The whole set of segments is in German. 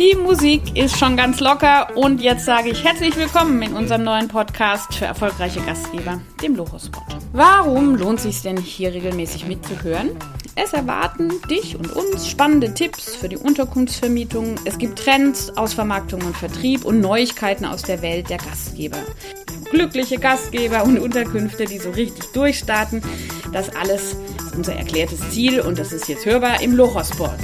Die Musik ist schon ganz locker und jetzt sage ich herzlich willkommen in unserem neuen Podcast für erfolgreiche Gastgeber, dem Lochospot. Warum lohnt es sich denn hier regelmäßig mitzuhören? Es erwarten dich und uns spannende Tipps für die Unterkunftsvermietung. Es gibt Trends aus Vermarktung und Vertrieb und Neuigkeiten aus der Welt der Gastgeber. Glückliche Gastgeber und Unterkünfte, die so richtig durchstarten. Das alles ist unser erklärtes Ziel und das ist jetzt hörbar im Lochospot.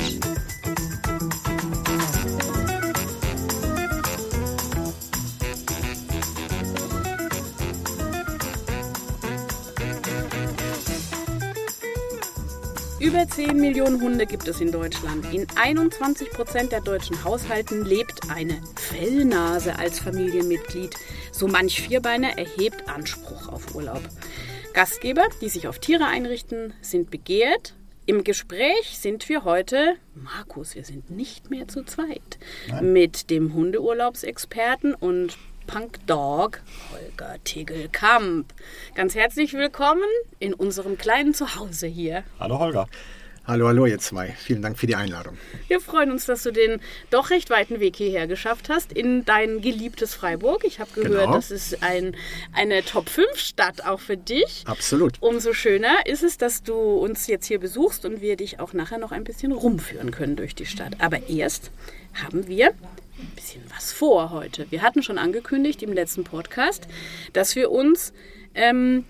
Über 10 Millionen Hunde gibt es in Deutschland. In 21 Prozent der deutschen Haushalten lebt eine Fellnase als Familienmitglied. So manch Vierbeiner erhebt Anspruch auf Urlaub. Gastgeber, die sich auf Tiere einrichten, sind begehrt. Im Gespräch sind wir heute, Markus, wir sind nicht mehr zu zweit, Nein. mit dem Hundeurlaubsexperten und Punk Dog Holger Tegelkamp. Ganz herzlich willkommen in unserem kleinen Zuhause hier. Hallo Holger. Hallo, hallo ihr zwei. Vielen Dank für die Einladung. Wir freuen uns, dass du den doch recht weiten Weg hierher geschafft hast in dein geliebtes Freiburg. Ich habe gehört, genau. das ist ein, eine Top-5-Stadt auch für dich. Absolut. Umso schöner ist es, dass du uns jetzt hier besuchst und wir dich auch nachher noch ein bisschen rumführen können durch die Stadt. Aber erst haben wir ein bisschen was vor heute. Wir hatten schon angekündigt im letzten Podcast, dass wir uns ähm,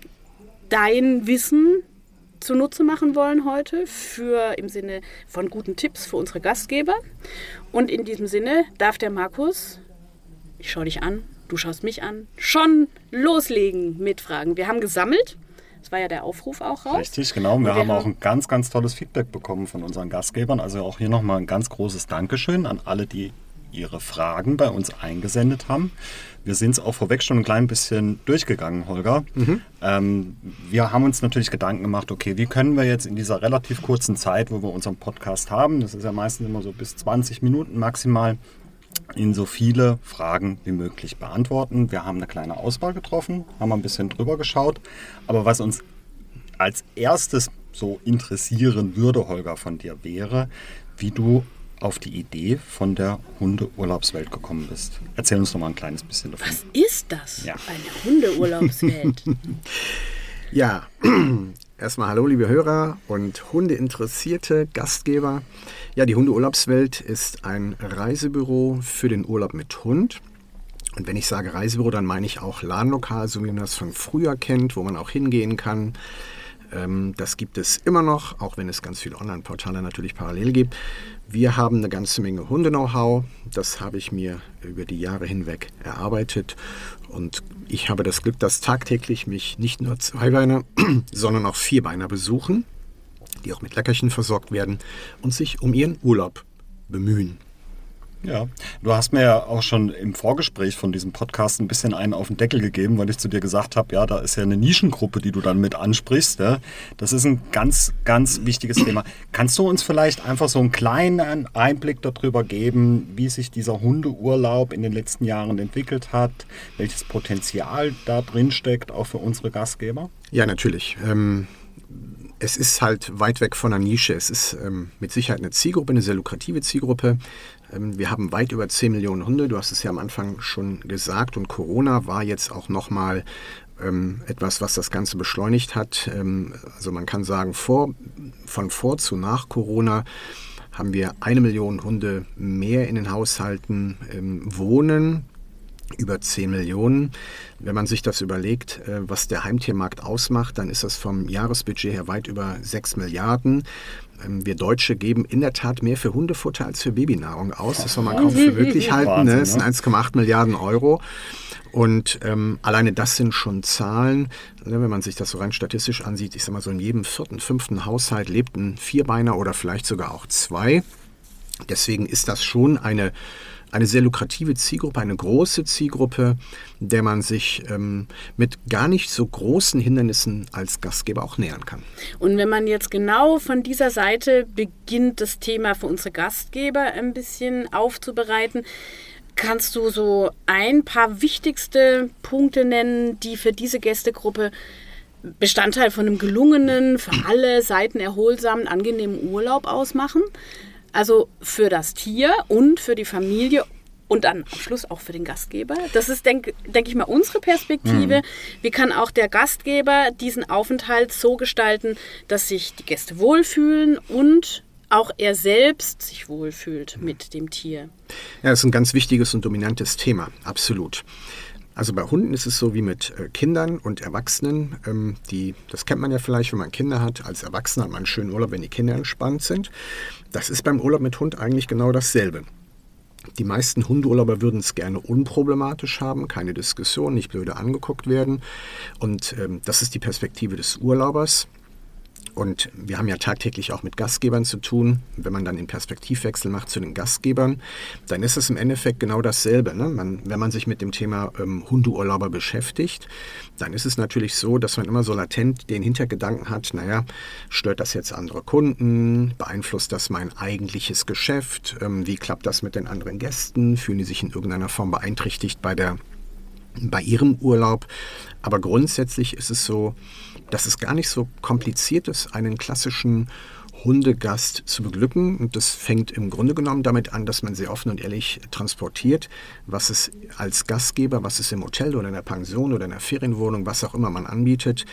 dein Wissen zunutze machen wollen heute für im Sinne von guten Tipps für unsere Gastgeber. Und in diesem Sinne darf der Markus, ich schaue dich an, du schaust mich an, schon loslegen mit Fragen. Wir haben gesammelt. Das war ja der Aufruf auch raus. Richtig, genau. Wir, wir haben auch ein ganz, ganz tolles Feedback bekommen von unseren Gastgebern. Also auch hier nochmal ein ganz großes Dankeschön an alle, die ihre Fragen bei uns eingesendet haben. Wir sind es auch vorweg schon ein klein bisschen durchgegangen, Holger. Mhm. Ähm, wir haben uns natürlich Gedanken gemacht, okay, wie können wir jetzt in dieser relativ kurzen Zeit, wo wir unseren Podcast haben, das ist ja meistens immer so bis 20 Minuten maximal, in so viele Fragen wie möglich beantworten. Wir haben eine kleine Auswahl getroffen, haben ein bisschen drüber geschaut. Aber was uns als erstes so interessieren würde, Holger, von dir wäre, wie du auf die Idee von der Hundeurlaubswelt gekommen bist. Erzähl uns noch mal ein kleines bisschen davon. Was ist das? Ja. Eine Hundeurlaubswelt. ja, erstmal hallo liebe Hörer und Hundeinteressierte Gastgeber. Ja, die Hundeurlaubswelt ist ein Reisebüro für den Urlaub mit Hund. Und wenn ich sage Reisebüro, dann meine ich auch Ladenlokal, so wie man das von früher kennt, wo man auch hingehen kann. Ähm, das gibt es immer noch, auch wenn es ganz viele Online-Portale natürlich parallel gibt. Wir haben eine ganze Menge Hunde-Know-how. Das habe ich mir über die Jahre hinweg erarbeitet. Und ich habe das Glück, dass tagtäglich mich nicht nur Zweibeiner, sondern auch Vierbeiner besuchen, die auch mit Leckerchen versorgt werden und sich um ihren Urlaub bemühen. Ja, du hast mir ja auch schon im Vorgespräch von diesem Podcast ein bisschen einen auf den Deckel gegeben, weil ich zu dir gesagt habe, ja, da ist ja eine Nischengruppe, die du dann mit ansprichst. Ja. Das ist ein ganz, ganz wichtiges Thema. Kannst du uns vielleicht einfach so einen kleinen Einblick darüber geben, wie sich dieser Hundeurlaub in den letzten Jahren entwickelt hat, welches Potenzial da drin steckt, auch für unsere Gastgeber? Ja, natürlich. Ähm es ist halt weit weg von einer Nische. Es ist ähm, mit Sicherheit eine Zielgruppe, eine sehr lukrative Zielgruppe. Ähm, wir haben weit über 10 Millionen Hunde, du hast es ja am Anfang schon gesagt. Und Corona war jetzt auch nochmal ähm, etwas, was das Ganze beschleunigt hat. Ähm, also man kann sagen, vor, von vor zu nach Corona haben wir eine Million Hunde mehr in den Haushalten ähm, wohnen über 10 Millionen. Wenn man sich das überlegt, äh, was der Heimtiermarkt ausmacht, dann ist das vom Jahresbudget her weit über 6 Milliarden. Ähm, wir Deutsche geben in der Tat mehr für Hundefutter als für Babynahrung aus. Das soll man kaum für möglich halten. Ne? Das sind 1,8 Milliarden Euro. Und ähm, alleine das sind schon Zahlen, ne, wenn man sich das so rein statistisch ansieht. Ich sag mal so, in jedem vierten, fünften Haushalt lebt ein Vierbeiner oder vielleicht sogar auch zwei. Deswegen ist das schon eine eine sehr lukrative Zielgruppe, eine große Zielgruppe, der man sich ähm, mit gar nicht so großen Hindernissen als Gastgeber auch nähern kann. Und wenn man jetzt genau von dieser Seite beginnt, das Thema für unsere Gastgeber ein bisschen aufzubereiten, kannst du so ein paar wichtigste Punkte nennen, die für diese Gästegruppe Bestandteil von einem gelungenen, für alle Seiten erholsamen, angenehmen Urlaub ausmachen? Also für das Tier und für die Familie und dann am Schluss auch für den Gastgeber. Das ist, denke denk ich mal, unsere Perspektive. Mhm. Wie kann auch der Gastgeber diesen Aufenthalt so gestalten, dass sich die Gäste wohlfühlen und auch er selbst sich wohlfühlt mit dem Tier? Ja, das ist ein ganz wichtiges und dominantes Thema, absolut. Also bei Hunden ist es so wie mit äh, Kindern und Erwachsenen. Ähm, die, das kennt man ja vielleicht, wenn man Kinder hat. Als Erwachsener hat man einen schönen Urlaub, wenn die Kinder entspannt sind. Das ist beim Urlaub mit Hund eigentlich genau dasselbe. Die meisten Hundeurlauber würden es gerne unproblematisch haben, keine Diskussion, nicht blöde angeguckt werden. Und ähm, das ist die Perspektive des Urlaubers. Und wir haben ja tagtäglich auch mit Gastgebern zu tun. Wenn man dann den Perspektivwechsel macht zu den Gastgebern, dann ist es im Endeffekt genau dasselbe. Ne? Man, wenn man sich mit dem Thema ähm, Hundeurlauber beschäftigt, dann ist es natürlich so, dass man immer so latent den Hintergedanken hat, naja, stört das jetzt andere Kunden? Beeinflusst das mein eigentliches Geschäft? Ähm, wie klappt das mit den anderen Gästen? Fühlen die sich in irgendeiner Form beeinträchtigt bei der bei ihrem Urlaub. Aber grundsätzlich ist es so, dass es gar nicht so kompliziert ist, einen klassischen Hundegast zu beglücken. Und das fängt im Grunde genommen damit an, dass man sehr offen und ehrlich transportiert, was es als Gastgeber, was es im Hotel oder in der Pension oder in der Ferienwohnung, was auch immer man anbietet,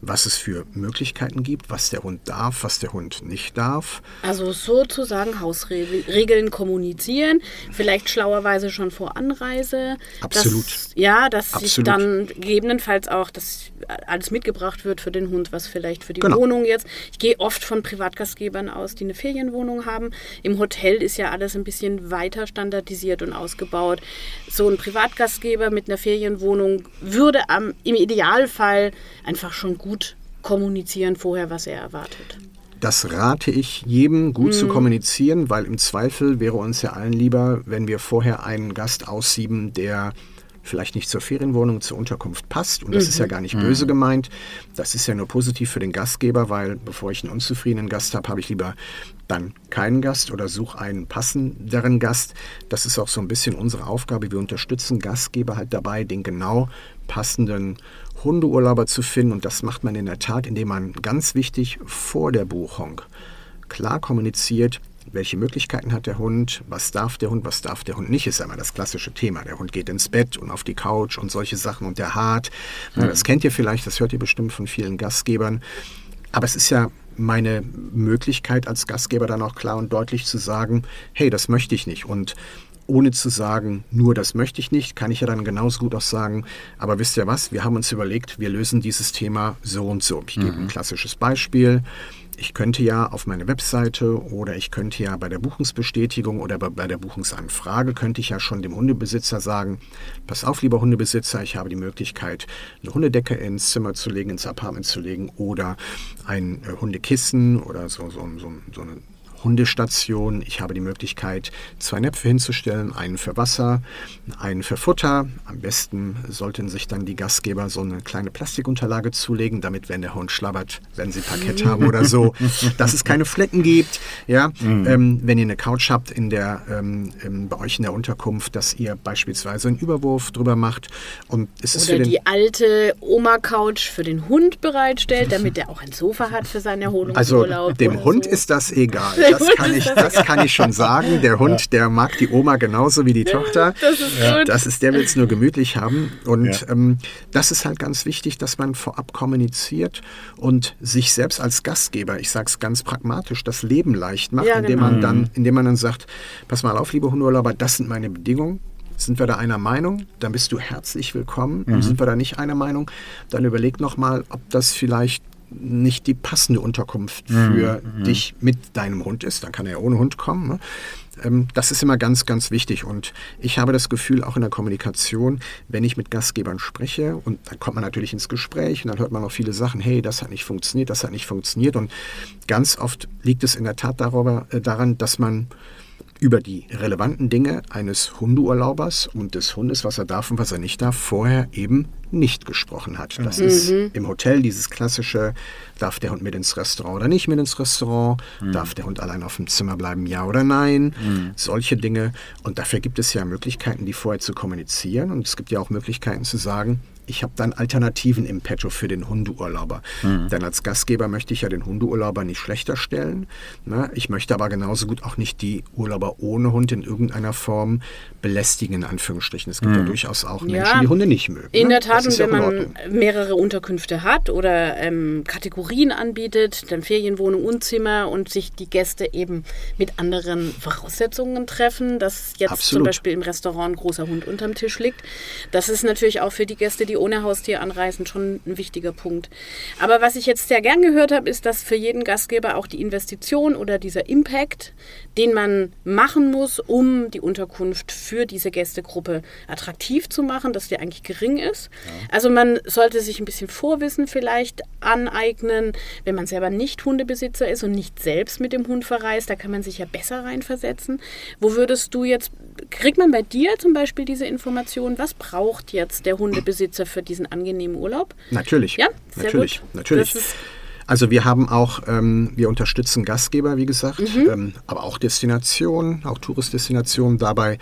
was es für Möglichkeiten gibt, was der Hund darf, was der Hund nicht darf. Also sozusagen Hausregeln kommunizieren, vielleicht schlauerweise schon vor Anreise. Absolut. Dass, ja, dass Absolut. sich dann gegebenenfalls auch das alles mitgebracht wird für den Hund, was vielleicht für die genau. Wohnung jetzt. Ich gehe oft von Privatgastgebern aus, die eine Ferienwohnung haben. Im Hotel ist ja alles ein bisschen weiter standardisiert und ausgebaut. So ein Privatgastgeber mit einer Ferienwohnung würde am, im Idealfall einfach schon gut kommunizieren vorher, was er erwartet. Das rate ich jedem, gut mhm. zu kommunizieren, weil im Zweifel wäre uns ja allen lieber, wenn wir vorher einen Gast aussieben, der vielleicht nicht zur Ferienwohnung, zur Unterkunft passt. Und das mhm. ist ja mhm. gar nicht böse mhm. gemeint. Das ist ja nur positiv für den Gastgeber, weil bevor ich einen unzufriedenen Gast habe, habe ich lieber dann keinen Gast oder suche einen passenderen Gast. Das ist auch so ein bisschen unsere Aufgabe. Wir unterstützen Gastgeber halt dabei, den genau passenden Hundeurlauber zu finden. Und das macht man in der Tat, indem man ganz wichtig vor der Buchung klar kommuniziert, welche Möglichkeiten hat der Hund, was darf der Hund, was darf der Hund nicht, ist ja immer das klassische Thema. Der Hund geht ins Bett und auf die Couch und solche Sachen und der hart. Mhm. Das kennt ihr vielleicht, das hört ihr bestimmt von vielen Gastgebern. Aber es ist ja meine Möglichkeit als Gastgeber dann auch klar und deutlich zu sagen, hey, das möchte ich nicht. Und ohne zu sagen, nur das möchte ich nicht, kann ich ja dann genauso gut auch sagen, aber wisst ihr was, wir haben uns überlegt, wir lösen dieses Thema so und so. Ich mhm. gebe ein klassisches Beispiel ich könnte ja auf meine Webseite oder ich könnte ja bei der Buchungsbestätigung oder bei der Buchungsanfrage könnte ich ja schon dem Hundebesitzer sagen, pass auf, lieber Hundebesitzer, ich habe die Möglichkeit, eine Hundedecke ins Zimmer zu legen, ins Apartment zu legen oder ein äh, Hundekissen oder so, so, so, so eine Hundestation. Ich habe die Möglichkeit, zwei Näpfe hinzustellen, einen für Wasser, einen für Futter. Am besten sollten sich dann die Gastgeber so eine kleine Plastikunterlage zulegen, damit, wenn der Hund schlabbert, wenn sie Parkett haben oder so, dass es keine Flecken gibt. Ja, mhm. ähm, wenn ihr eine Couch habt in der, ähm, ähm, bei euch in der Unterkunft, dass ihr beispielsweise einen Überwurf drüber macht. Und es ist oder die alte Oma-Couch für den Hund bereitstellt, damit er auch ein Sofa hat für seinen Erholungsurlaub. Also dem Hund so. ist das egal das kann, ich, das kann ich schon sagen. Der Hund, der mag die Oma genauso wie die Tochter. Das ist gut. Das ist, der will es nur gemütlich haben. Und ja. ähm, das ist halt ganz wichtig, dass man vorab kommuniziert und sich selbst als Gastgeber, ich sage es ganz pragmatisch, das Leben leicht macht, ja, indem, genau. man dann, indem man dann sagt, pass mal auf, liebe Hundeurlauber, das sind meine Bedingungen. Sind wir da einer Meinung, dann bist du herzlich willkommen. Mhm. Sind wir da nicht einer Meinung, dann überleg nochmal, ob das vielleicht nicht die passende Unterkunft mhm, für mhm. dich mit deinem Hund ist. Dann kann er ja ohne Hund kommen. Ne? Ähm, das ist immer ganz, ganz wichtig. Und ich habe das Gefühl, auch in der Kommunikation, wenn ich mit Gastgebern spreche, und dann kommt man natürlich ins Gespräch und dann hört man auch viele Sachen, hey, das hat nicht funktioniert, das hat nicht funktioniert. Und ganz oft liegt es in der Tat darüber, äh, daran, dass man über die relevanten Dinge eines Hundeurlaubers und des Hundes, was er darf und was er nicht darf, vorher eben nicht gesprochen hat. Das mhm. ist im Hotel dieses klassische, darf der Hund mit ins Restaurant oder nicht mit ins Restaurant, mhm. darf der Hund allein auf dem Zimmer bleiben, ja oder nein, mhm. solche Dinge. Und dafür gibt es ja Möglichkeiten, die vorher zu kommunizieren und es gibt ja auch Möglichkeiten zu sagen, ich habe dann Alternativen im Petto für den Hundeurlauber. Mhm. Denn als Gastgeber möchte ich ja den Hundeurlauber nicht schlechter stellen. Ne? Ich möchte aber genauso gut auch nicht die Urlauber ohne Hund in irgendeiner Form belästigen, in Anführungsstrichen. Es gibt mhm. ja durchaus auch Menschen, ja, die Hunde nicht mögen. In ne? der Tat, und wenn ja man mehrere Unterkünfte hat oder ähm, Kategorien anbietet, dann Ferienwohnung und Zimmer und sich die Gäste eben mit anderen Voraussetzungen treffen, dass jetzt Absolut. zum Beispiel im Restaurant ein großer Hund unterm Tisch liegt. Das ist natürlich auch für die Gäste, die ohne Haustier anreisen, schon ein wichtiger Punkt. Aber was ich jetzt sehr gern gehört habe, ist, dass für jeden Gastgeber auch die Investition oder dieser Impact, den man machen muss, um die Unterkunft für diese Gästegruppe attraktiv zu machen, dass der eigentlich gering ist. Ja. Also man sollte sich ein bisschen Vorwissen vielleicht aneignen, wenn man selber nicht Hundebesitzer ist und nicht selbst mit dem Hund verreist, da kann man sich ja besser reinversetzen. Wo würdest du jetzt, kriegt man bei dir zum Beispiel diese Information, was braucht jetzt der Hundebesitzer für diesen angenehmen Urlaub? Natürlich. Ja, sehr natürlich, gut. natürlich. Also wir haben auch, ähm, wir unterstützen Gastgeber, wie gesagt, mhm. ähm, aber auch Destinationen, auch Touristdestinationen dabei,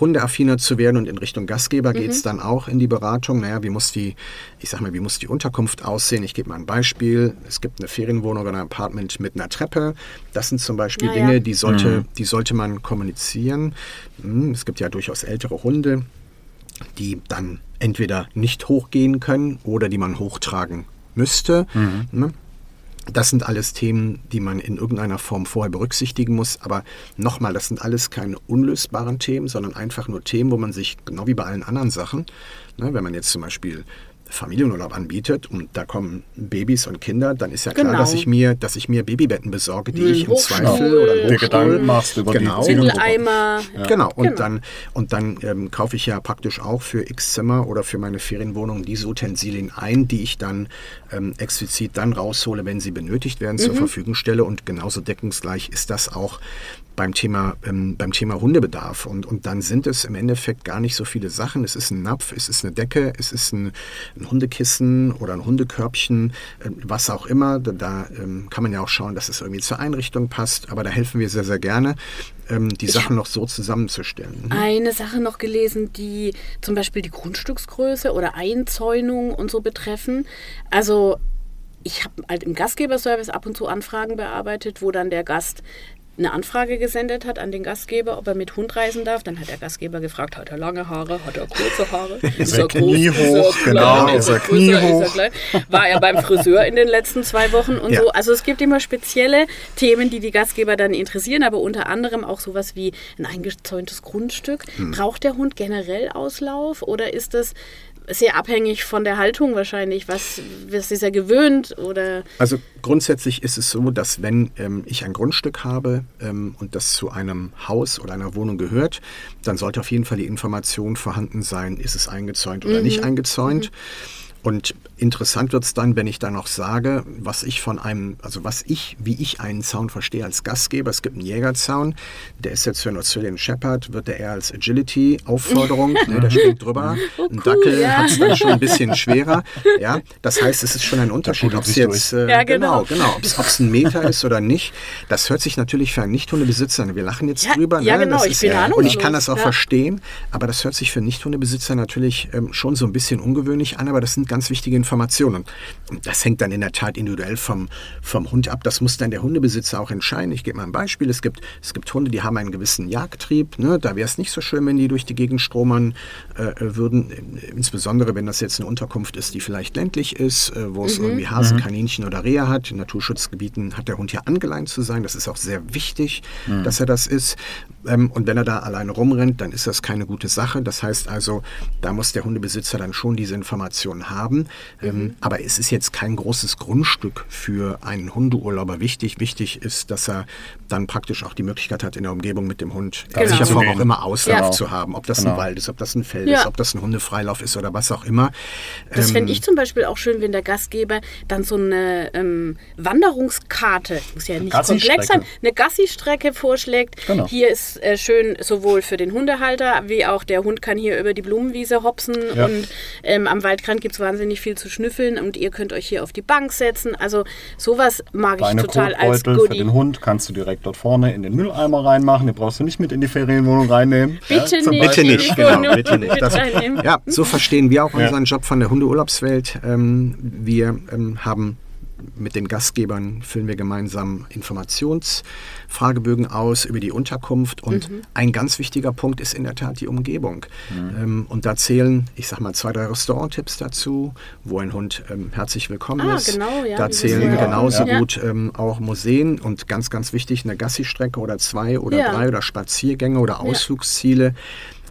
hundeaffiner zu werden und in Richtung Gastgeber mhm. geht es dann auch in die Beratung. Naja, wie muss die, ich sag mal, wie muss die Unterkunft aussehen? Ich gebe mal ein Beispiel. Es gibt eine Ferienwohnung oder ein Apartment mit einer Treppe. Das sind zum Beispiel naja. Dinge, die sollte, mhm. die sollte man kommunizieren. Hm, es gibt ja durchaus ältere Hunde, die dann entweder nicht hochgehen können oder die man hochtragen müsste. Mhm. Ne? Das sind alles Themen, die man in irgendeiner Form vorher berücksichtigen muss. Aber nochmal, das sind alles keine unlösbaren Themen, sondern einfach nur Themen, wo man sich, genau wie bei allen anderen Sachen, ne, wenn man jetzt zum Beispiel Familienurlaub anbietet und da kommen Babys und Kinder, dann ist ja klar, genau. dass ich mir, dass ich mir Babybetten besorge, die hm, ich im Zweifel oder dir Gedanken machst über genau. die Eimer. Ja. Genau. Und genau. dann und dann ähm, kaufe ich ja praktisch auch für X Zimmer oder für meine Ferienwohnung diese Utensilien ein, die ich dann ähm, explizit dann raushole, wenn sie benötigt werden, mhm. zur Verfügung stelle. Und genauso deckungsgleich ist das auch beim Thema, ähm, beim Thema Hundebedarf. Und, und dann sind es im Endeffekt gar nicht so viele Sachen. Es ist ein Napf, es ist eine Decke, es ist ein, ein Hundekissen oder ein Hundekörbchen, äh, was auch immer. Da, da ähm, kann man ja auch schauen, dass es irgendwie zur Einrichtung passt. Aber da helfen wir sehr, sehr gerne, ähm, die ich Sachen noch so zusammenzustellen. Mhm. Eine Sache noch gelesen, die zum Beispiel die Grundstücksgröße oder Einzäunung und so betreffen. Also ich habe halt im Gastgeberservice ab und zu Anfragen bearbeitet, wo dann der Gast eine Anfrage gesendet hat an den Gastgeber, ob er mit Hund reisen darf. Dann hat der Gastgeber gefragt, hat er lange Haare, hat er kurze Haare, ist, ist er, er Knie groß, hoch, ist er genau, ist er Knie größer, hoch. Er War er beim Friseur in den letzten zwei Wochen und ja. so. Also es gibt immer spezielle Themen, die die Gastgeber dann interessieren, aber unter anderem auch sowas wie ein eingezäuntes Grundstück. Hm. Braucht der Hund generell Auslauf oder ist das sehr abhängig von der Haltung wahrscheinlich. Was, was ist er gewöhnt? Oder? Also grundsätzlich ist es so, dass wenn ähm, ich ein Grundstück habe ähm, und das zu einem Haus oder einer Wohnung gehört, dann sollte auf jeden Fall die Information vorhanden sein, ist es eingezäunt oder mhm. nicht eingezäunt. Mhm. Und interessant wird es dann, wenn ich dann noch sage, was ich von einem, also was ich, wie ich einen Zaun verstehe als Gastgeber. Es gibt einen Jägerzaun, der ist jetzt für einen Australian Shepherd, wird der eher als Agility-Aufforderung, ne, der steht drüber. Oh, cool, ein Dackel ja. hat es dann schon ein bisschen schwerer. Ja, das heißt, es ist schon ein Unterschied, ob es jetzt, äh, ja, genau, genau, genau ob es ein Meter ist oder nicht. Das hört sich natürlich für einen Nicht-Hundebesitzer an. Wir lachen jetzt ja, drüber. Ja, ne? genau, ich bin ja, Und ich kann das auch verstehen, aber das hört sich für Nicht-Hundebesitzer natürlich ähm, schon so ein bisschen ungewöhnlich an, aber das sind ganz wichtige Informationen. Und das hängt dann in der Tat individuell vom, vom Hund ab. Das muss dann der Hundebesitzer auch entscheiden. Ich gebe mal ein Beispiel. Es gibt, es gibt Hunde, die haben einen gewissen Jagdtrieb. Ne? Da wäre es nicht so schön, wenn die durch die Gegend stromern äh, würden. Insbesondere, wenn das jetzt eine Unterkunft ist, die vielleicht ländlich ist, äh, wo es mhm. irgendwie Hasen, mhm. Kaninchen oder Rehe hat. In Naturschutzgebieten hat der Hund ja angeleint zu sein. Das ist auch sehr wichtig, mhm. dass er das ist. Ähm, und wenn er da alleine rumrennt, dann ist das keine gute Sache. Das heißt also, da muss der Hundebesitzer dann schon diese Informationen haben. Ähm, mhm. aber es ist jetzt kein großes Grundstück für einen Hundeurlauber wichtig. Wichtig ist, dass er dann praktisch auch die Möglichkeit hat, in der Umgebung mit dem Hund genau. in welcher Form auch immer Auslauf ja. zu haben. Ob das genau. ein Wald ist, ob das ein Feld ja. ist, ob das ein Hundefreilauf ist oder was auch immer. Das ähm, fände ich zum Beispiel auch schön, wenn der Gastgeber dann so eine ähm, Wanderungskarte, muss ja nicht komplex sein, eine Gassi-Strecke vorschlägt. Genau. Hier ist äh, schön sowohl für den Hundehalter, wie auch der Hund kann hier über die Blumenwiese hopsen ja. und ähm, am Waldrand gibt es wahnsinnig viel zu schnüffeln und ihr könnt euch hier auf die Bank setzen. Also sowas mag Kleine ich total als Kotbeutel für Goodie. den Hund kannst du direkt dort vorne in den Mülleimer reinmachen. Den brauchst du nicht mit in die Ferienwohnung reinnehmen. Bitte zum nicht. Bitte Beispiel. nicht, genau, bitte nicht. Das, ja, so verstehen wir auch Ja. unseren Job von der Hundeurlaubswelt. Ähm, wir ähm, haben mit den Gastgebern füllen wir gemeinsam Informationsfragebögen aus über die Unterkunft und Mhm. ein ganz wichtiger Punkt ist in der Tat die Umgebung. Ähm, und da zählen, ich sag mal, zwei, drei Restauranttipps dazu, wo ein Hund ähm, herzlich willkommen Ah, ist. genau, ja, da zählen ja genauso. Ja. gut ähm, auch Museen und ganz, ganz wichtig eine Gassi-Strecke oder zwei oder Ja. drei oder Spaziergänge oder Ausflugsziele.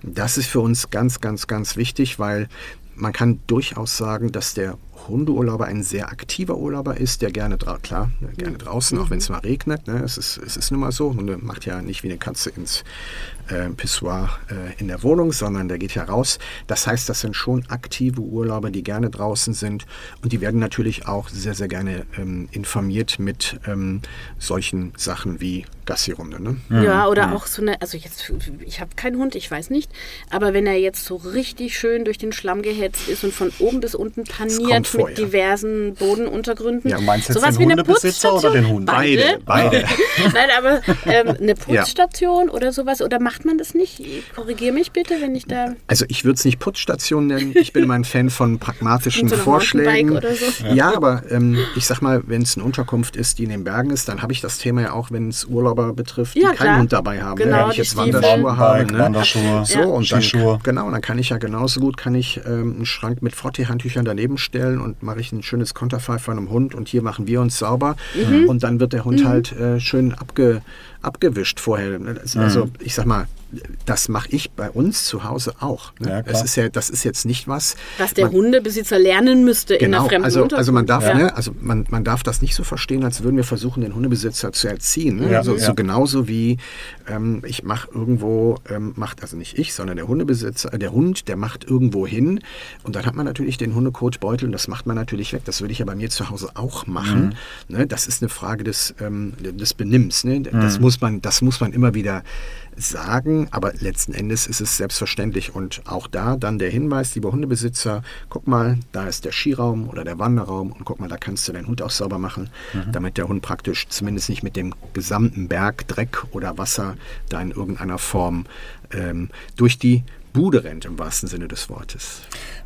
Das ist für uns ganz, ganz, ganz wichtig, weil man kann durchaus sagen, dass der Hundeurlauber ein sehr aktiver Urlauber ist, der gerne, klar, ne, gerne draußen, auch wenn es mal regnet. Ne, es, ist, es ist nun mal so. Hunde macht ja nicht wie eine Katze ins äh, Pissoir äh, in der Wohnung, sondern der geht ja raus. Das heißt, das sind schon aktive Urlauber, die gerne draußen sind und die werden natürlich auch sehr, sehr gerne ähm, informiert mit ähm, solchen Sachen wie Gassi-Runde. Ne? Ja, oder auch so eine, also jetzt, ich habe keinen Hund, ich weiß nicht, aber wenn er jetzt so richtig schön durch den Schlamm gehetzt ist und von oben bis unten paniert vor, mit ja. diversen Bodenuntergründen. Ja, meinst du jetzt sowas den wie eine Hundebesitzer oder den Hund? Beide, beide. Nein, aber ähm, eine Putzstation oder sowas, oder macht man das nicht? Korrigier mich bitte, wenn ich da Also ich würde es nicht Putzstation nennen. Ich bin immer ein Fan von pragmatischen so Vorschlägen. So. Ja, aber ähm, ich sag mal, wenn es eine Unterkunft ist, die in den Bergen ist, dann habe ich das Thema ja auch, wenn es Urlauber betrifft, die Ja, keinen klar. Hund dabei haben. Genau, ne? Wenn ich die jetzt. Wanderschuhe habe. Ne? Wanderschuhe, So, Ja. und dann, genau, dann kann ich ja genauso gut kann ich ähm, einen Schrank mit Frottee-Handtüchern daneben stellen und mache ich ein schönes Konterfei von einem Hund und hier machen wir uns sauber Mhm. und dann wird der Hund halt äh, schön abge, abgewischt vorher. Also ich sag mal, das mache ich bei uns zu Hause auch. Ne? Ja, das ist ja, das ist jetzt nicht was. was der man- Hundebesitzer lernen müsste in Genau, einer fremden also, also man darf, Unterkunft. ne, also man, man darf das nicht so verstehen, als würden wir versuchen, den Hundebesitzer zu erziehen. Ne? Ja, also, ja. So genauso wie ähm, ich mache irgendwo, ähm, macht also nicht ich, sondern der Hundebesitzer, äh, der Hund, der macht irgendwo hin und dann hat man natürlich den Hundekotbeutel und das macht man natürlich weg. Das würde ich ja bei mir zu Hause auch machen. Ne? Das ist eine Frage des, ähm, des Benimms. Ne? Das muss man, das muss man immer wieder sagen, aber letzten Endes ist es selbstverständlich und auch da dann der Hinweis, lieber Hundebesitzer, guck mal, da ist der Skiraum oder der Wanderraum und guck mal, da kannst du deinen Hund auch sauber machen, damit der Hund praktisch zumindest nicht mit dem gesamten Berg Dreck oder Wasser da in irgendeiner Form ähm, durch die Bude rennt, im wahrsten Sinne des Wortes.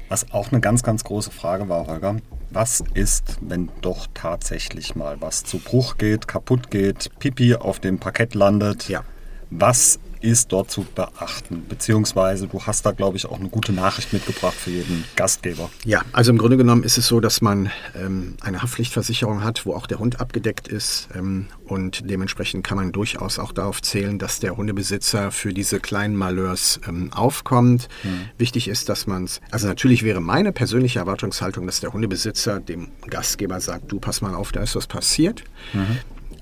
Was auch eine ganz, ganz große Frage war, Holger. Was ist, wenn doch tatsächlich mal was zu Bruch geht, kaputt geht, Pipi auf dem Parkett landet? Ja. Was ist dort zu beachten? Beziehungsweise du hast da, glaube ich, auch eine gute Nachricht mitgebracht für jeden Gastgeber. Ja, also im Grunde genommen ist es so, dass man ähm, eine Haftpflichtversicherung hat, wo auch der Hund abgedeckt ist. Ähm, und dementsprechend kann man durchaus auch darauf zählen, dass der Hundebesitzer für diese kleinen Malheurs ähm, aufkommt. Wichtig ist, dass man es, also natürlich wäre meine persönliche Erwartungshaltung, dass der Hundebesitzer dem Gastgeber sagt, du pass mal auf, da ist was passiert.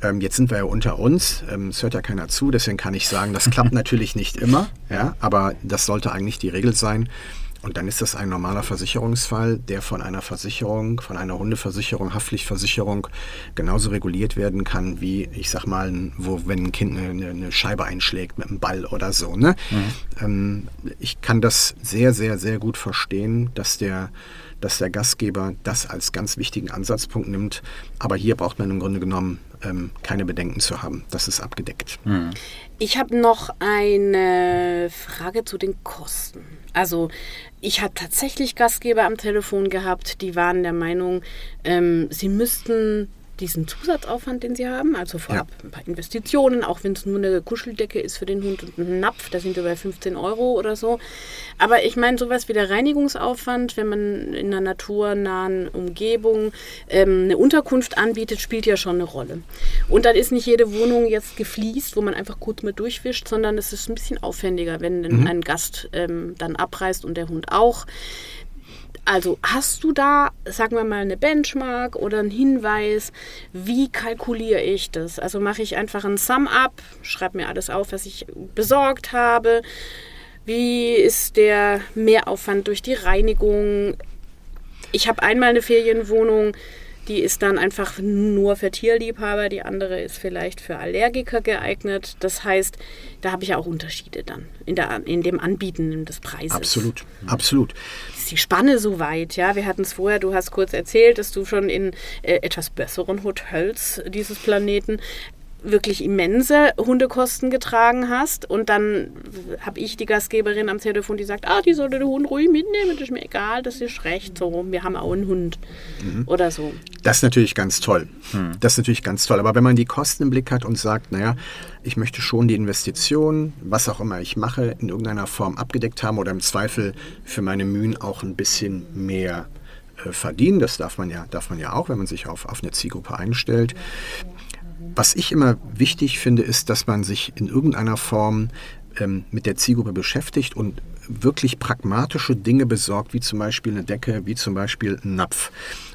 Ähm, jetzt sind wir ja unter uns, ähm, es hört ja keiner zu, deswegen kann ich sagen, das klappt natürlich nicht immer, ja, aber das sollte eigentlich die Regel sein. Und dann ist das ein normaler Versicherungsfall, der von einer Versicherung, von einer Hundeversicherung, Haftpflichtversicherung genauso reguliert werden kann, wie, ich sag mal, wo, wenn ein Kind eine, eine Scheibe einschlägt mit einem Ball oder so. Ne? Ähm, ich kann das sehr, sehr, sehr gut verstehen, dass der, dass der Gastgeber das als ganz wichtigen Ansatzpunkt nimmt. Aber hier braucht man im Grunde genommen ähm, keine Bedenken zu haben. Das ist abgedeckt. Ich habe noch eine Frage zu den Kosten. Also ich habe tatsächlich Gastgeber am Telefon gehabt, die waren der Meinung, ähm, sie müssten diesen Zusatzaufwand, den sie haben, also vorab ein paar Investitionen, auch wenn es nur eine Kuscheldecke ist für den Hund und ein Napf, da sind wir bei 15 Euro oder so. Aber ich meine, sowas wie der Reinigungsaufwand, wenn man in einer naturnahen Umgebung ähm, eine Unterkunft anbietet, spielt ja schon eine Rolle. Und dann ist nicht jede Wohnung jetzt gefliest, wo man einfach kurz mal durchwischt, sondern es ist ein bisschen aufwendiger, wenn denn ein Gast ähm, dann abreist und der Hund auch. Also hast du da, sagen wir mal, eine Benchmark oder einen Hinweis, wie kalkuliere ich das? Also mache ich einfach ein Sum-up, schreibe mir alles auf, was ich besorgt habe. Wie ist der Mehraufwand durch die Reinigung? Ich habe einmal eine Ferienwohnung, Die ist dann einfach nur für Tierliebhaber, die andere ist vielleicht für Allergiker geeignet. Das heißt, da habe ich ja auch Unterschiede dann in, der, in dem Anbieten des Preises. Absolut, absolut. Ist die Spanne so weit? Ja, wir hatten es vorher, du hast kurz erzählt, dass du schon in äh, etwas besseren Hotels dieses Planeten wirklich immense Hundekosten getragen hast und dann habe ich die Gastgeberin am Telefon, die sagt, ah, die sollte den Hund ruhig mitnehmen, das ist mir egal, das ist recht, so, wir haben auch einen Hund mhm. oder so. Das ist natürlich ganz toll. Mhm. Das ist natürlich ganz toll, aber wenn man die Kosten im Blick hat und sagt, naja, ich möchte schon die Investition, was auch immer ich mache, in irgendeiner Form abgedeckt haben oder im Zweifel für meine Mühen auch ein bisschen mehr äh, verdienen, das darf man ja, darf man ja auch, wenn man sich auf, auf eine Zielgruppe einstellt, was ich immer wichtig finde, ist, dass man sich in irgendeiner Form ähm, mit der Zielgruppe beschäftigt und wirklich pragmatische Dinge besorgt, wie zum Beispiel eine Decke, wie zum Beispiel ein Napf.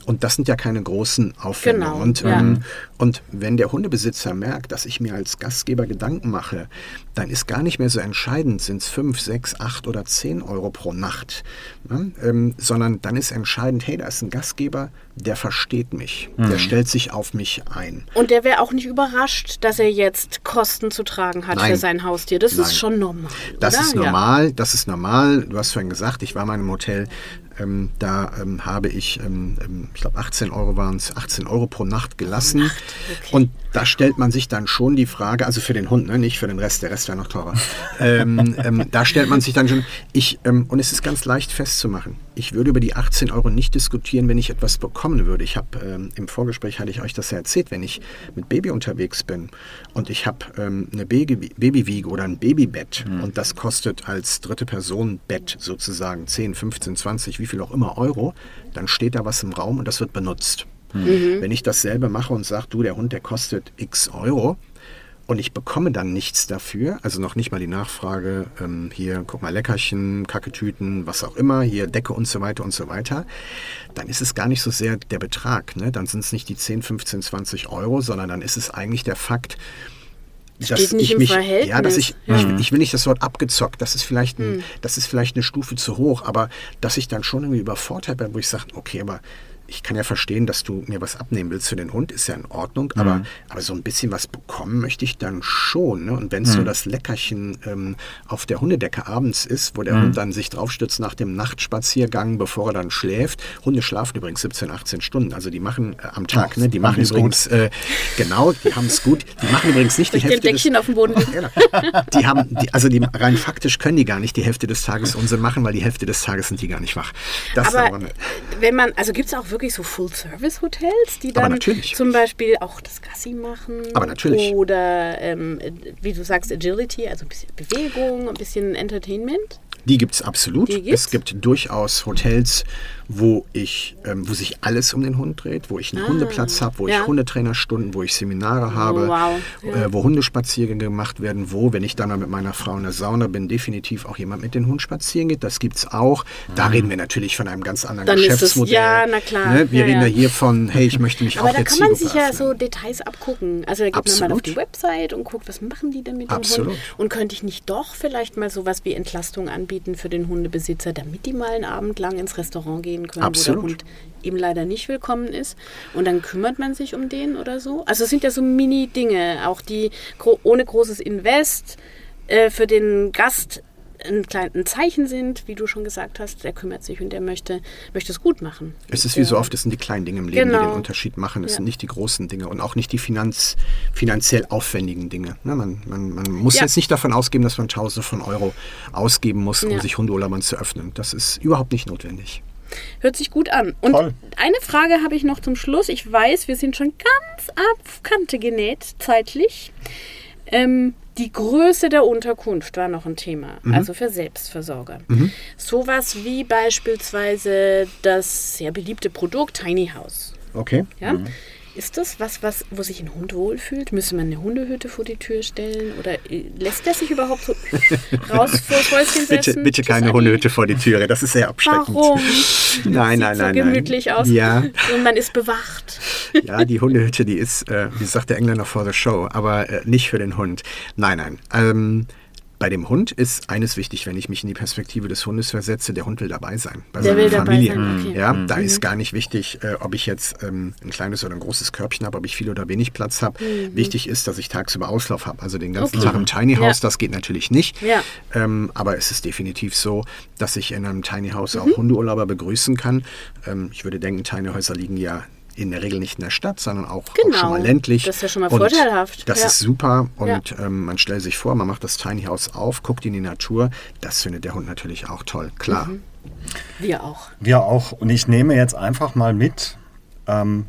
Und das sind ja keine großen Aufwände. Genau, und, ja. ähm, und wenn der Hundebesitzer merkt, dass ich mir als Gastgeber Gedanken mache, dann ist gar nicht mehr so entscheidend, sind es 5, 6, 8 oder 10 Euro pro Nacht, ne? ähm, sondern dann ist entscheidend, hey, da ist ein Gastgeber, der versteht mich, mhm. der stellt sich auf mich ein. Und der wäre auch nicht überrascht, dass er jetzt Kosten zu tragen hat Nein. für sein Haustier. Das Nein. ist schon normal. Das oder? ist normal, ja. das ist normal. Du hast vorhin gesagt, ich war mal im Hotel, ähm, da ähm, habe ich, ähm, ähm ich glaube 18 Euro waren es, 18 Euro pro Nacht gelassen. Nacht, okay. Und da stellt man sich dann schon die Frage, also für den Hund, ne, nicht für den Rest, der Rest wäre noch teurer. Ähm, ähm, da stellt man sich dann schon, ich, und es ist ganz leicht festzumachen. Ich würde über die 18 Euro nicht diskutieren, wenn ich etwas bekommen würde. Ich habe im Vorgespräch hatte ich euch das ja erzählt, wenn ich mit Baby unterwegs bin und ich habe eine Baby Babywiege oder ein Babybett mhm. und das kostet als dritte Person Bett sozusagen 10, 15, 20, wie viel auch immer Euro, dann steht da was im Raum und das wird benutzt. Mhm. Wenn ich dasselbe mache und sage, du, der Hund, der kostet x Euro, und ich bekomme dann nichts dafür, also noch nicht mal die Nachfrage, ähm, hier, guck mal, Leckerchen, Kacketüten, was auch immer, hier Decke und so weiter und so weiter, dann ist es gar nicht so sehr der Betrag. Ne? Dann sind es nicht die 10, 15, 20 Euro, sondern dann ist es eigentlich der Fakt, dass Steht nicht ich im mich, Verhältnis. ja, dass ich, ja. ich, ich, will nicht das Wort abgezockt, das ist vielleicht, ein, hm. das ist vielleicht eine Stufe zu hoch, aber dass ich dann schon irgendwie überfordert bin, wo ich sage, okay, aber ich kann ja verstehen, dass du mir was abnehmen willst für den Hund, ist ja in Ordnung, mhm. aber, aber so ein bisschen was bekommen möchte ich dann schon. Ne? Und wenn es mhm. so das Leckerchen ähm, auf der Hundedecke abends ist, wo der mhm. Hund dann sich draufstützt nach dem Nachtspaziergang, bevor er dann schläft. Hunde schlafen übrigens 17, 18 Stunden, also die machen äh, am Tag, Ach, ne? die machen übrigens, äh, genau, die haben es gut. Die machen übrigens nicht die Hälfte den Deckchen des, auf dem Boden. die haben, die, also die, rein faktisch können die gar nicht die Hälfte des Tages Unsinn machen, weil die Hälfte des Tages sind die gar nicht wach. Das aber, aber wenn man, also gibt es auch wirklich so Full-Service-Hotels, die dann zum Beispiel auch das Gassi machen. Aber natürlich. Oder, ähm, wie du sagst, Agility, also ein bisschen Bewegung, ein bisschen Entertainment. Die gibt es absolut. Gibt's? Es gibt durchaus Hotels, wo ich, ähm, wo sich alles um den Hund dreht, wo ich einen ah, Hundeplatz habe, wo ja. ich Hundetrainerstunden, wo ich Seminare habe, oh, wow. ja. äh, wo Hundespaziergänge gemacht werden, wo, wenn ich dann mal mit meiner Frau in der Sauna bin, definitiv auch jemand mit dem Hund spazieren geht. Das gibt es auch. Da mhm. reden wir natürlich von einem ganz anderen dann Geschäftsmodell. Es, ja, na klar. Ne? Wir reden ja hier von, hey, ich möchte mich Aber auch da kann man sich ja so Details abgucken. Also da geht Absolut. man mal auf die Website und guckt, was machen die denn mit dem Absolut. Hund? Und könnte ich nicht doch vielleicht mal sowas wie Entlastung anbieten für den Hundebesitzer, damit die mal einen Abend lang ins Restaurant gehen können, Absolut. wo der Hund eben leider nicht willkommen ist. Und dann kümmert man sich um den oder so. Also es sind ja so Mini-Dinge, auch die ohne großes Invest äh, für den Gast ein, klein, ein Zeichen sind, wie du schon gesagt hast, der kümmert sich und der möchte, möchte es gut machen. Es ist wie so oft, es sind die kleinen Dinge im Leben, genau. die den Unterschied machen. Es ja. sind nicht die großen Dinge und auch nicht die Finanz, finanziell aufwendigen Dinge. Ne, man, man, man muss ja. jetzt nicht davon ausgehen, dass man Tausende von Euro ausgeben muss, um ja. sich Hundeurlaubern zu öffnen. Das ist überhaupt nicht notwendig. Hört sich gut an. Und Toll. eine Frage habe ich noch zum Schluss. Ich weiß, wir sind schon ganz auf Kante genäht, zeitlich. Ähm, die Größe der Unterkunft war noch ein Thema, mhm. also für Selbstversorger. Mhm. Sowas wie beispielsweise das sehr beliebte Produkt Tiny House. Okay. Ja? Mhm. Ist das was, was, wo sich ein Hund wohlfühlt? Müsste man eine Hundehütte vor die Tür stellen? Oder äh, lässt der sich überhaupt so raus vor das Häuschen setzen? Bitte, bitte keine Hundehütte vor die Türe, das ist sehr abschreckend. Warum? nein, nein, nein. Sieht so gemütlich nein. aus. Ja. Und man ist bewacht. ja, die Hundehütte, die ist, äh, wie sagt der Engländer, for the show, aber äh, nicht für den Hund. Nein, nein. Ähm, bei dem Hund ist eines wichtig, wenn ich mich in die Perspektive des Hundes versetze, der Hund will dabei sein. Bei Der seiner Familie. okay. Ja, da ist gar nicht wichtig, äh, ob ich jetzt ähm, ein kleines oder ein großes Körbchen habe, ob ich viel oder wenig Platz habe. Wichtig ist, dass ich tagsüber Auslauf habe. Also den ganzen Okay. Tag im Tiny House, Ja. das geht natürlich nicht. Ja. Ähm, aber es ist definitiv so, dass ich in einem Tiny House Mhm. auch Hundeurlauber begrüßen kann. Ähm, ich würde denken, Tiny Häuser liegen ja in der Regel nicht in der Stadt, sondern auch, auch Genau. schon mal ländlich. Das ist ja schon mal Und vorteilhaft. Das Ja. ist super und Ja. ähm, man stellt sich vor, man macht das Tiny House auf, guckt in die Natur. Das findet der Hund natürlich auch toll, klar. Mhm. Wir auch. Wir auch. Und ich nehme jetzt einfach mal mit, ähm,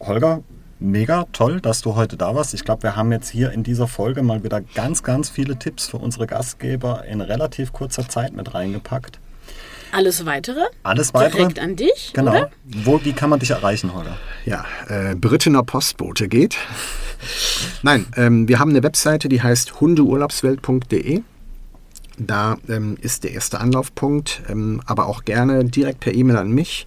Holger, mega toll, dass du heute da warst. Ich glaube, wir haben jetzt hier in dieser Folge mal wieder ganz, ganz viele Tipps für unsere Gastgeber in relativ kurzer Zeit mit reingepackt. Alles weitere? Alles weitere? Direkt an dich, Genau. oder? Wo, wie kann man dich erreichen, Holger? Ja, äh, Brittener Postbote geht. Nein, ähm, wir haben eine Webseite, die heißt hundeurlaubswelt.de. Da ähm, ist der erste Anlaufpunkt, ähm, aber auch gerne direkt per E-Mail an mich.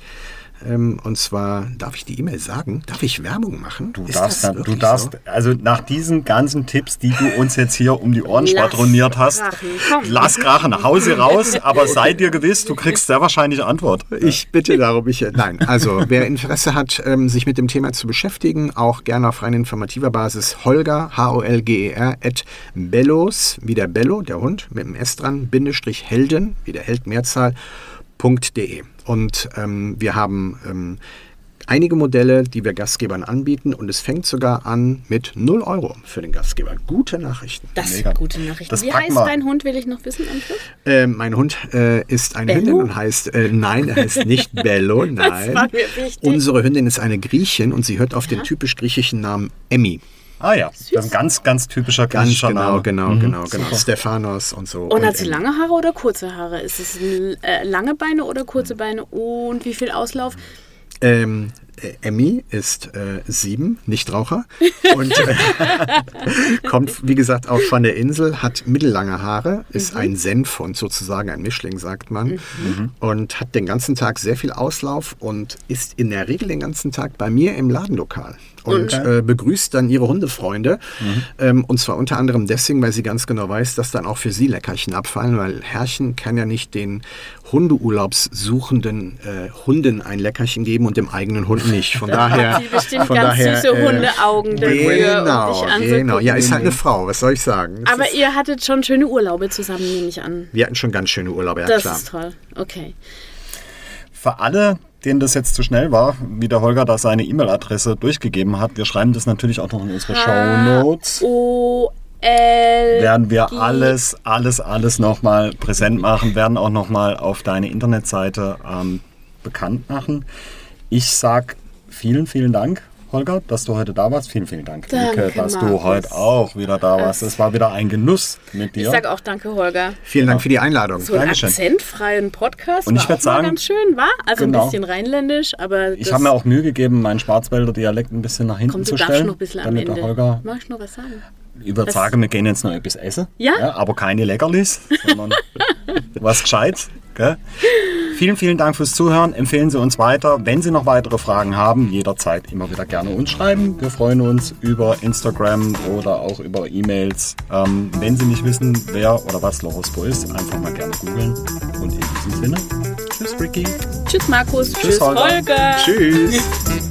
Ähm, und zwar, darf ich die E-Mail sagen? Darf ich Werbung machen? Du Ist darfst, das dann- du darfst, so? also nach diesen ganzen Tipps, die du uns jetzt hier um die Ohren Lass schwadroniert hast, krachen, lass krachen, hau sie raus, aber sei dir gewiss, du kriegst sehr wahrscheinlich Antwort. Ich bitte darum, ich, nein, also wer Interesse hat, ähm, sich mit dem Thema zu beschäftigen, auch gerne auf rein informativer Basis, Holger, H-O-L-G-E-R, at Bellos, wie der Bello, der Hund, mit dem S dran, Bindestrich Helden, wie der Held Mehrzahl, .de. Und ähm, wir haben ähm, einige Modelle, die wir Gastgebern anbieten und es fängt sogar an mit 0 Euro für den Gastgeber. Gute Nachrichten. Das Mega. sind gute Nachrichten. Das Wie heißt wir. dein Hund, will ich noch wissen am Schluss? Äh, mein Hund äh, ist eine Bello? Hündin und heißt, äh, nein, er heißt nicht Bello, nein. war mir wichtig. Unsere Hündin ist eine Griechin und sie hört auf den typisch griechischen Namen Emmy. Ah ja, das ist ein ganz, ganz typischer Ganz griechischer genau, Name. genau, Mhm, genau, genau. super. Stephanos und so. Und hat sie Emmy. lange Haare oder kurze Haare? Ist es äh, lange Beine oder kurze Beine? Und wie viel Auslauf? Ähm, äh, Emmy ist äh, sieben, Nichtraucher und äh, kommt, wie gesagt, auch von der Insel, hat mittellange Haare, ist ein Senfhund sozusagen, ein Mischling, sagt man, und hat den ganzen Tag sehr viel Auslauf und ist in der Regel den ganzen Tag bei mir im Ladenlokal und äh, begrüßt dann ihre Hundefreunde. Ähm, und zwar unter anderem deswegen, weil sie ganz genau weiß, dass dann auch für sie Leckerchen abfallen, weil Herrchen kann ja nicht den Hundeurlaubssuchenden äh, Hunden ein Leckerchen geben und dem eigenen Hund nicht. Von daher. Sie bestimmt von ganz daher, süße äh, Hundeaugen dafür, Genau, um genau. Ja, ist halt eine Frau, was soll ich sagen? Das Aber ist, ihr hattet schon schöne Urlaube zusammen, nehme ich an. wir hatten schon ganz schöne Urlaube, ja Das klar. ist toll. Okay. Für alle, denen das jetzt zu schnell war, wie der Holger da seine E-Mail-Adresse durchgegeben hat, wir schreiben das natürlich auch noch in unsere Show Notes. O L Werden wir alles, alles, alles nochmal präsent machen, werden auch nochmal auf deine Internetseite ähm, bekannt machen. Ich sag vielen, vielen Dank, Holger, dass du heute da warst. Vielen, vielen Dank, Danke, Rike, dass du Markus. heute auch wieder da warst. Es war wieder ein Genuss mit Ich dir. sag auch danke, Holger. Vielen Dank für die Einladung. So einen Dankeschön. akzentfreien Podcast Und ich war auch mal sagen- ganz schön, war? Also Genau. ein bisschen rheinländisch, aber Ich habe mir auch Mühe gegeben, meinen Schwarzwälder Dialekt ein bisschen nach hinten Komm, zu du darfst stellen, noch ein bisschen am damit Ende. der Holger Mag ich noch was sagen? über sagen, wir gehen jetzt noch etwas essen. Ja? aber keine Leckerlis, sondern was Gescheites. Gell? Vielen, vielen Dank fürs Zuhören. Empfehlen Sie uns weiter. Wenn Sie noch weitere Fragen haben, jederzeit immer wieder gerne uns schreiben. Wir freuen uns über Instagram oder auch über E-Mails. Ähm, wenn Sie nicht wissen, wer oder was Lorospo ist, einfach mal gerne googeln. Und in diesem Sinne, tschüss Ricky. Tschüss, Markus. Tschüss, Holger. Holger. Tschüss.